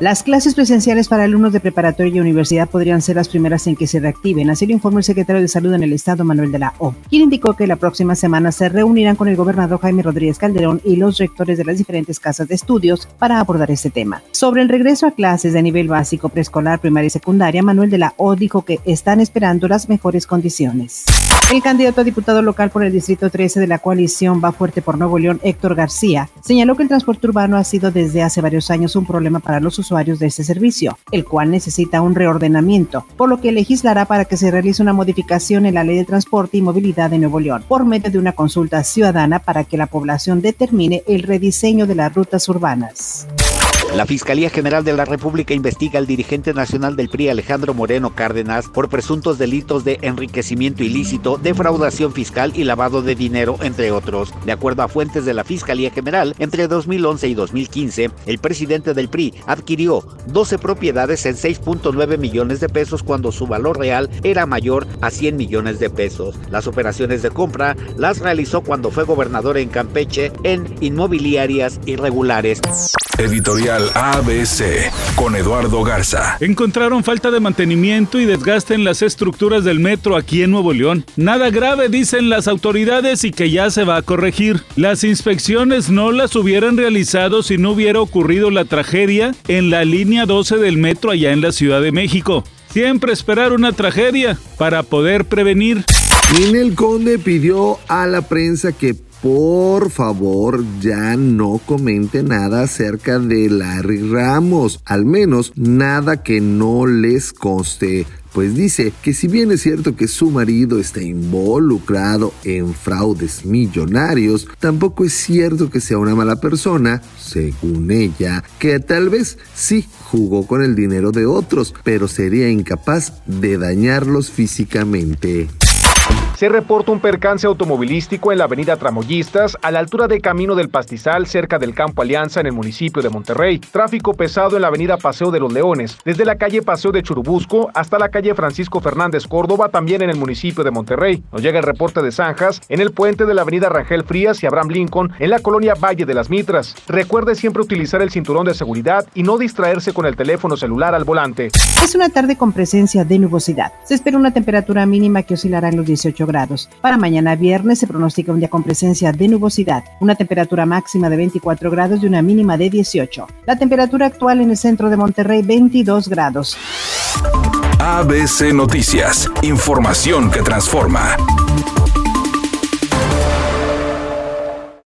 Las clases presenciales para alumnos de preparatoria y universidad podrían ser las primeras en que se reactiven, así lo informó el secretario de Salud en el Estado, Manuel de la O, quien indicó que la próxima semana se reunirán con el gobernador Jaime Rodríguez Calderón y los rectores de las diferentes casas de estudios para abordar este tema. Sobre el regreso a clases de nivel básico, preescolar, primaria y secundaria, Manuel de la O dijo que están esperando las mejores condiciones. El candidato a diputado local por el Distrito 13 de la coalición Va Fuerte por Nuevo León, Héctor García, señaló que el transporte urbano ha sido desde hace varios años un problema para los usuarios de este servicio, el cual necesita un reordenamiento, por lo que legislará para que se realice una modificación en la Ley de Transporte y Movilidad de Nuevo León, por medio de una consulta ciudadana para que la población determine el rediseño de las rutas urbanas. La Fiscalía General de la República investiga al dirigente nacional del PRI Alejandro Moreno Cárdenas por presuntos delitos de enriquecimiento ilícito, defraudación fiscal y lavado de dinero, entre otros. De acuerdo a fuentes de la Fiscalía General, entre 2011 y 2015, el presidente del PRI adquirió 12 propiedades en 6.9 millones de pesos cuando su valor real era mayor a 100 millones de pesos. Las operaciones de compra las realizó cuando fue gobernador en Campeche en inmobiliarias irregulares. Editorial ABC con Eduardo Garza. Encontraron falta de mantenimiento y desgaste en las estructuras del metro aquí en Nuevo León. Nada grave, dicen las autoridades, y que ya se va a corregir. Las inspecciones no las hubieran realizado si no hubiera ocurrido la tragedia en la línea 12 del metro allá en la Ciudad de México. Siempre esperar una tragedia para poder prevenir. Ninel Conde pidió a la prensa que por favor ya no comente nada acerca de Larry Ramos, al menos nada que no les conste. Pues dice que si bien es cierto que su marido está involucrado en fraudes millonarios, tampoco es cierto que sea una mala persona, según ella, que tal vez sí jugó con el dinero de otros, pero sería incapaz de dañarlos físicamente se reporta un percance automovilístico en la avenida Tramoyistas, a la altura de Camino del Pastizal, cerca del Campo Alianza, en el municipio de Monterrey. Tráfico pesado en la avenida Paseo de los Leones, desde la calle Paseo de Churubusco hasta la calle Francisco Fernández Córdoba, también en el municipio de Monterrey. Nos llega el reporte de zanjas en el puente de la avenida Rangel Frías y Abraham Lincoln, en la colonia Valle de las Mitras. Recuerde siempre utilizar el cinturón de seguridad y no distraerse con el teléfono celular al volante. Es una tarde con presencia de nubosidad. Se espera una temperatura mínima que oscilará en los 18 grados. Para mañana viernes se pronostica un día con presencia de nubosidad, una temperatura máxima de 24 grados y una mínima de 18. La temperatura actual en el centro de Monterrey 22 grados. ABC Noticias, información que transforma.